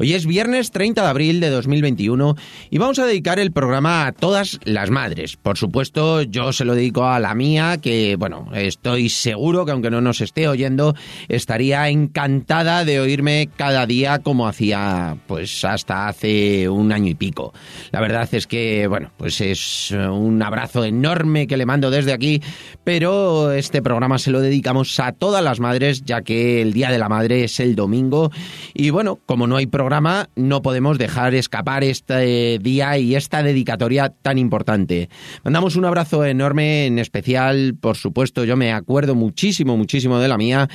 Hoy es viernes 30 de abril de 2021 y vamos a dedicar el programa a todas las madres. Por supuesto, yo se lo dedico a la mía, que bueno, estoy seguro que aunque no nos esté oyendo, estaría encantada de oírme cada día como hacía pues hasta hace un año y pico. La verdad es que, bueno, pues es un abrazo enorme que le mando desde aquí, pero este programa se lo dedicamos a todas las madres, ya que el Día de la Madre es el domingo y bueno, como no hay programa no podemos dejar escapar este día y esta dedicatoria tan importante. Mandamos un abrazo enorme, en especial, por supuesto, yo me acuerdo muchísimo, muchísimo de la mía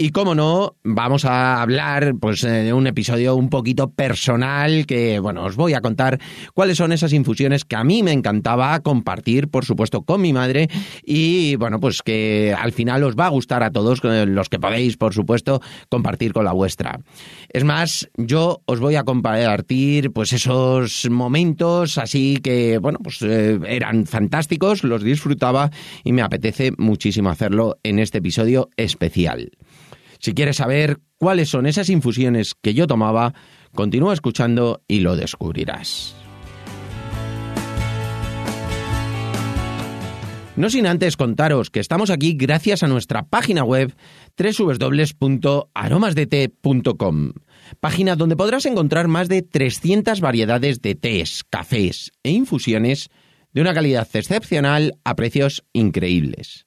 y como no, vamos a hablar pues eh, de un episodio un poquito personal que, bueno, os voy a contar cuáles son esas infusiones que a mí me encantaba compartir, por supuesto, con mi madre y, bueno, pues que al final os va a gustar a todos eh, los que podéis, por supuesto, compartir con la vuestra. Es más, yo os voy a compartir pues esos momentos así que, bueno, pues eh, eran fantásticos, los disfrutaba y me apetece muchísimo hacerlo en este episodio especial. Si quieres saber cuáles son esas infusiones que yo tomaba, continúa escuchando y lo descubrirás. No sin antes contaros que estamos aquí gracias a nuestra página web www.aromasdete.com, página donde podrás encontrar más de 300 variedades de tés, cafés e infusiones de una calidad excepcional a precios increíbles.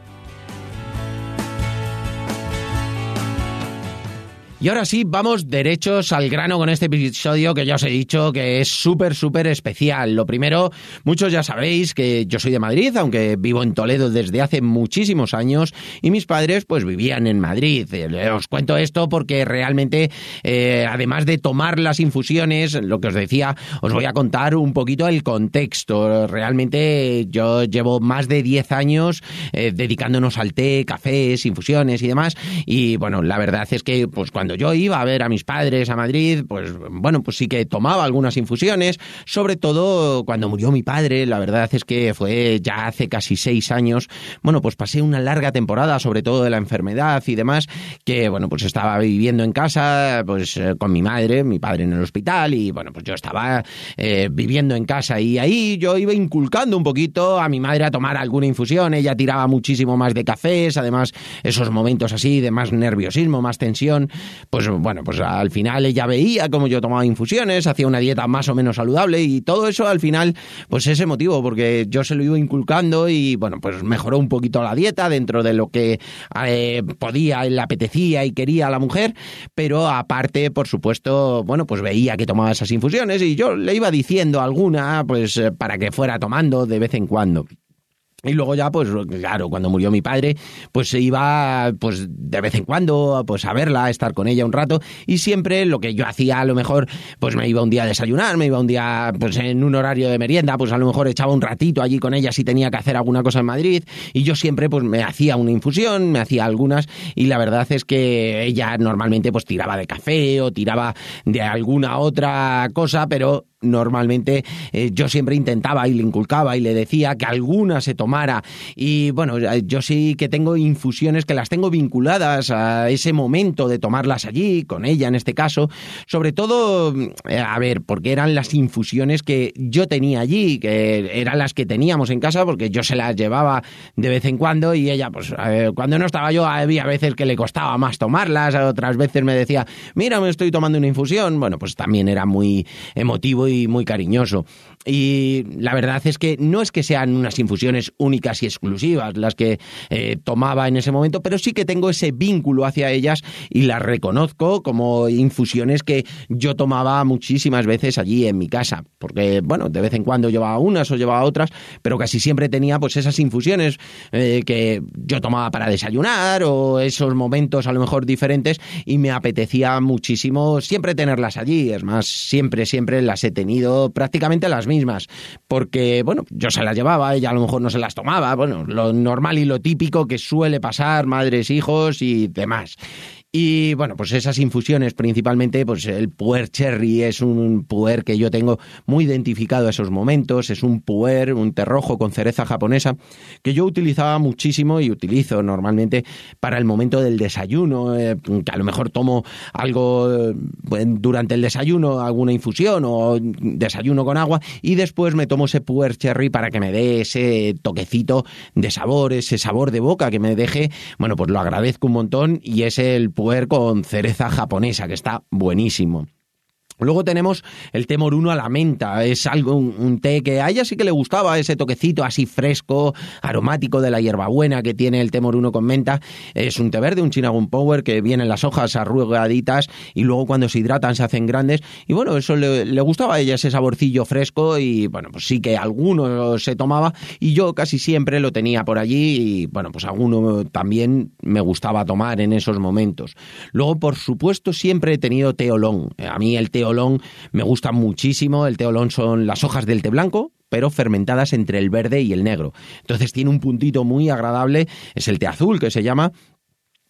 Y ahora sí, vamos derechos al grano con este episodio que ya os he dicho que es súper, súper especial. Lo primero, muchos ya sabéis que yo soy de Madrid, aunque vivo en Toledo desde hace muchísimos años y mis padres pues vivían en Madrid. Eh, os cuento esto porque realmente, eh, además de tomar las infusiones, lo que os decía, os voy a contar un poquito el contexto. Realmente yo llevo más de 10 años eh, dedicándonos al té, cafés, infusiones y demás. Y bueno, la verdad es que pues cuando yo iba a ver a mis padres a Madrid, pues bueno, pues sí que tomaba algunas infusiones, sobre todo cuando murió mi padre, la verdad es que fue ya hace casi seis años, bueno, pues pasé una larga temporada, sobre todo de la enfermedad y demás, que bueno, pues estaba viviendo en casa, pues eh, con mi madre, mi padre en el hospital y bueno, pues yo estaba eh, viviendo en casa y ahí yo iba inculcando un poquito a mi madre a tomar alguna infusión, ella tiraba muchísimo más de cafés, además esos momentos así de más nerviosismo, más tensión, pues bueno, pues al final ella veía cómo yo tomaba infusiones, hacía una dieta más o menos saludable y todo eso al final, pues ese motivo, porque yo se lo iba inculcando y bueno, pues mejoró un poquito la dieta dentro de lo que eh, podía, le apetecía y quería a la mujer, pero aparte, por supuesto, bueno, pues veía que tomaba esas infusiones y yo le iba diciendo alguna, pues eh, para que fuera tomando de vez en cuando. Y luego ya, pues claro, cuando murió mi padre, pues se iba, pues de vez en cuando, pues a verla, a estar con ella un rato, y siempre lo que yo hacía, a lo mejor, pues me iba un día a desayunar, me iba un día, pues en un horario de merienda, pues a lo mejor echaba un ratito allí con ella si tenía que hacer alguna cosa en Madrid, y yo siempre, pues me hacía una infusión, me hacía algunas, y la verdad es que ella normalmente, pues tiraba de café o tiraba de alguna otra cosa, pero normalmente eh, yo siempre intentaba y le inculcaba y le decía que alguna se tomara. Y bueno, yo sí que tengo infusiones que las tengo vinculadas a ese momento de tomarlas allí, con ella en este caso, sobre todo, eh, a ver, porque eran las infusiones que yo tenía allí, que eran las que teníamos en casa porque yo se las llevaba de vez en cuando y ella, pues cuando no estaba yo había veces que le costaba más tomarlas, otras veces me decía, mira, me estoy tomando una infusión, bueno, pues también era muy emotivo muy, muy cariñoso. Y la verdad es que no es que sean unas infusiones únicas y exclusivas las que eh, tomaba en ese momento, pero sí que tengo ese vínculo hacia ellas y las reconozco como infusiones que yo tomaba muchísimas veces allí en mi casa, porque bueno, de vez en cuando llevaba unas o llevaba otras, pero casi siempre tenía pues esas infusiones eh, que yo tomaba para desayunar o esos momentos a lo mejor diferentes y me apetecía muchísimo siempre tenerlas allí, es más, siempre, siempre las he tenido prácticamente las mismas, porque, bueno, yo se las llevaba, ella a lo mejor no se las tomaba, bueno, lo normal y lo típico que suele pasar madres, hijos y demás. Y bueno, pues esas infusiones principalmente, pues el puer cherry es un puer que yo tengo muy identificado a esos momentos, es un puer, un terrojo con cereza japonesa, que yo utilizaba muchísimo y utilizo normalmente para el momento del desayuno, eh, que a lo mejor tomo algo durante el desayuno, alguna infusión o desayuno con agua, y después me tomo ese puer cherry para que me dé ese toquecito de sabor, ese sabor de boca que me deje, bueno, pues lo agradezco un montón y es el con cereza japonesa, que está buenísimo. Luego tenemos el té moruno a la menta, es algo, un, té que a ella sí que le gustaba, ese toquecito así fresco, aromático de la hierbabuena que tiene el té moruno con menta. Es un té verde, un Chinagun Power, que vienen las hojas arrugaditas y luego cuando se hidratan se hacen grandes. Y bueno, eso le, gustaba a ella, ese saborcillo fresco y bueno, pues sí que alguno se tomaba y yo casi siempre lo tenía por allí y bueno, pues alguno también me gustaba tomar en esos momentos. Luego, por supuesto, siempre he tenido té olón. A mí el té me gusta muchísimo. El teolón son las hojas del té blanco, pero fermentadas entre el verde y el negro. Entonces tiene un puntito muy agradable, es el té azul que se llama,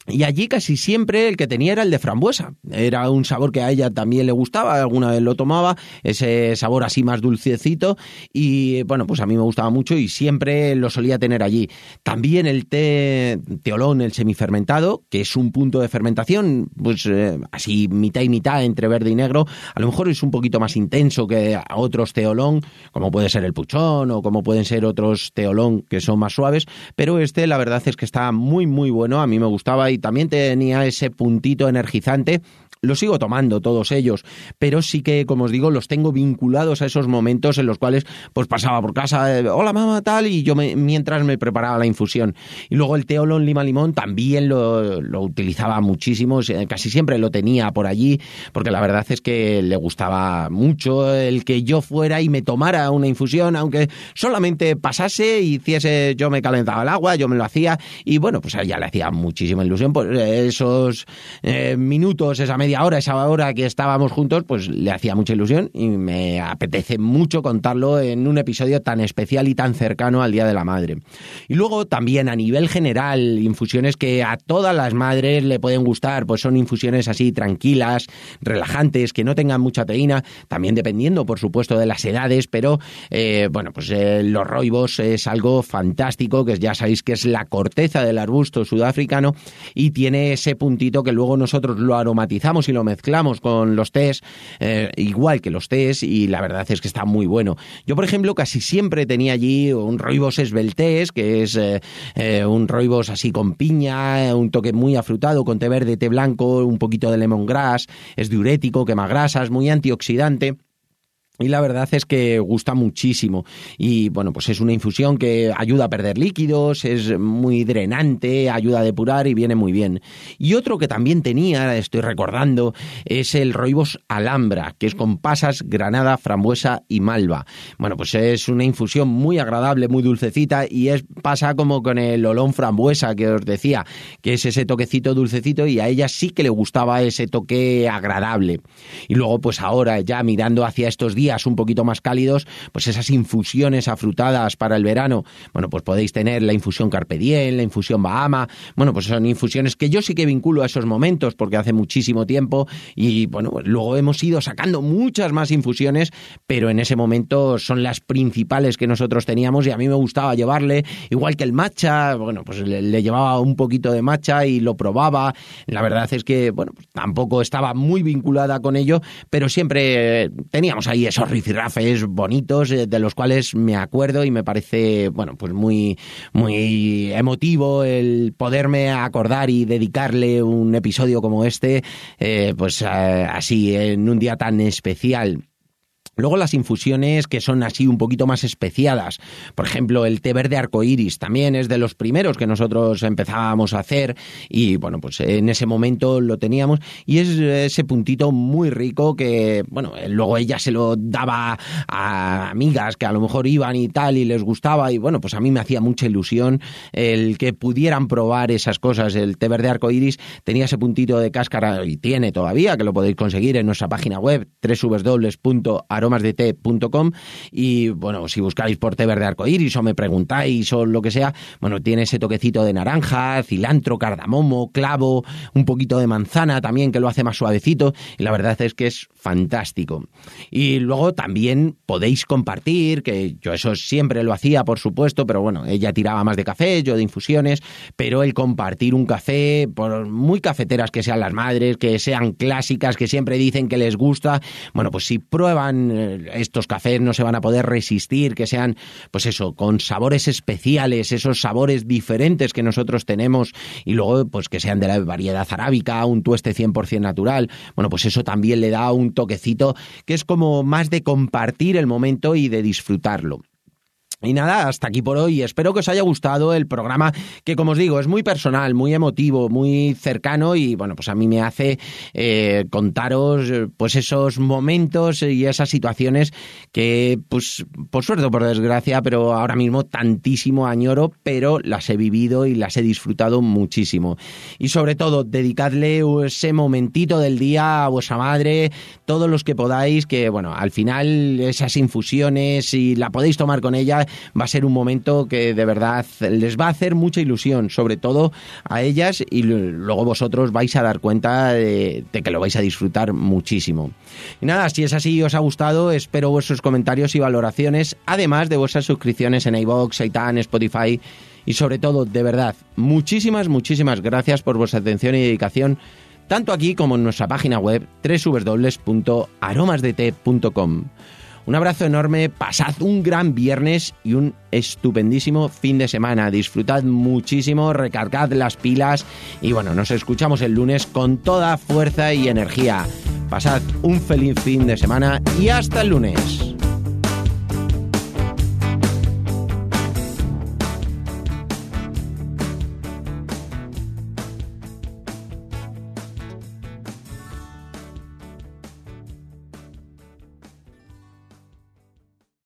y allí casi siempre el que tenía era el de frambuesa. Era un sabor que a ella también le gustaba, alguna vez lo tomaba, ese sabor así más dulcecito y bueno, pues a mí me gustaba mucho y siempre lo solía tener allí. También el té teolón, el semifermentado, que es un punto de fermentación, pues eh, así mitad y mitad entre verde y negro, a lo mejor es un poquito más intenso que otros teolón, como puede ser el puchón o como pueden ser otros teolón que son más suaves, pero este la verdad es que está muy muy bueno, a mí me gustaba y también tenía ese puntito energizante los sigo tomando todos ellos, pero sí que, como os digo, los tengo vinculados a esos momentos en los cuales pues pasaba por casa, eh, hola mamá, tal, y yo mientras me preparaba la infusión. Y luego el teolón lima limón también lo, utilizaba muchísimo, casi siempre lo tenía por allí, porque la verdad es que le gustaba mucho el que yo fuera y me tomara una infusión, aunque solamente pasase, hiciese, yo me calentaba el agua, yo me lo hacía, y bueno, pues a ella le hacía muchísima ilusión por esos eh, minutos, esa media ahora, esa hora que estábamos juntos, pues le hacía mucha ilusión y me apetece mucho contarlo en un episodio tan especial y tan cercano al Día de la Madre. Y luego también a nivel general, infusiones que a todas las madres le pueden gustar, pues son infusiones así tranquilas, relajantes, que no tengan mucha teína, también dependiendo, por supuesto, de las edades, pero eh, bueno, pues eh, los roibos es algo fantástico, que ya sabéis que es la corteza del arbusto sudafricano y tiene ese puntito que luego nosotros lo aromatizamos y lo mezclamos con los tés, eh, igual que los tés, y la verdad es que está muy bueno. Yo, por ejemplo, casi siempre tenía allí un roibos esbeltés, que es eh, eh, un roibos así con piña, un toque muy afrutado, con té verde, té blanco, un poquito de lemongrass, es diurético, quema grasas, muy antioxidante. Y la verdad es que gusta muchísimo. Y bueno, pues es una infusión que ayuda a perder líquidos, es muy drenante, ayuda a depurar y viene muy bien. Y otro que también tenía, estoy recordando, es el roibos alhambra, que es con pasas, granada, frambuesa y malva. Bueno, pues es una infusión muy agradable, muy dulcecita y es pasa como con el olón frambuesa que os decía, que es ese toquecito dulcecito y a ella sí que le gustaba ese toque agradable. Y luego pues ahora ya mirando hacia estos días un poquito más cálidos, pues esas infusiones afrutadas para el verano, bueno, pues podéis tener la infusión Carpe Diem, la infusión Bahama, bueno, pues son infusiones que yo sí que vinculo a esos momentos porque hace muchísimo tiempo y bueno, pues luego hemos ido sacando muchas más infusiones, pero en ese momento son las principales que nosotros teníamos y a mí me gustaba llevarle, igual que el matcha, bueno, pues le, llevaba un poquito de matcha y lo probaba, la verdad es que, bueno, pues tampoco estaba muy vinculada con ello, pero siempre teníamos ahí esos rifirrafes bonitos eh, de los cuales me acuerdo y me parece, bueno, pues muy, muy emotivo el poderme acordar y dedicarle un episodio como este, eh, pues eh, así, en un día tan especial. Luego las infusiones que son así un poquito más especiadas. Por ejemplo, el té verde arcoíris también es de los primeros que nosotros empezábamos a hacer y bueno, pues en ese momento lo teníamos y es ese puntito muy rico que, bueno, luego ella se lo daba a amigas que a lo mejor iban y tal y les gustaba y bueno, pues a mí me hacía mucha ilusión el que pudieran probar esas cosas. El té verde arcoíris tenía ese puntito de cáscara y tiene todavía, que lo podéis conseguir en nuestra página web www aromasdete.com y bueno, si buscáis por té verde arcoíris o me preguntáis o lo que sea, bueno, tiene ese toquecito de naranja, cilantro, cardamomo, clavo, un poquito de manzana también que lo hace más suavecito y la verdad es que es fantástico. Y luego también podéis compartir, que yo eso siempre lo hacía, por supuesto, pero bueno, ella tiraba más de café, yo de infusiones, pero el compartir un café, por muy cafeteras que sean las madres, que sean clásicas, que siempre dicen que les gusta, bueno, pues si prueban eh, estos cafés no se van a poder resistir, que sean, pues eso, con sabores especiales, esos sabores diferentes que nosotros tenemos y luego, pues que sean de la variedad arábica, un tueste 100% natural. Bueno, pues eso también le da un toquecito que es como más de compartir el momento y de disfrutarlo. Y nada, hasta aquí por hoy. Espero que os haya gustado el programa, que como os digo, es muy personal, muy emotivo, muy cercano y bueno, pues a mí me hace eh, contaros pues esos momentos y esas situaciones que, pues, por suerte o por desgracia, pero ahora mismo tantísimo añoro, pero las he vivido y las he disfrutado muchísimo. Y sobre todo, dedicadle ese momentito del día a vuestra madre, todos los que podáis, que bueno, al final esas infusiones, si la podéis tomar con ella, va a ser un momento que de verdad les va a hacer mucha ilusión, sobre todo a ellas y luego vosotros vais a dar cuenta de, que lo vais a disfrutar muchísimo. Y nada, si es así y os ha gustado, espero vuestros comentarios y valoraciones, además de vuestras suscripciones en iVoox, Saitan, Spotify y sobre todo, de verdad, muchísimas, muchísimas gracias por vuestra atención y dedicación tanto aquí como en nuestra página web www.aromasdt.com. Un abrazo enorme, pasad un gran viernes y un estupendísimo fin de semana. Disfrutad muchísimo, recargad las pilas y bueno, nos escuchamos el lunes con toda fuerza y energía. Pasad un feliz fin de semana y hasta el lunes.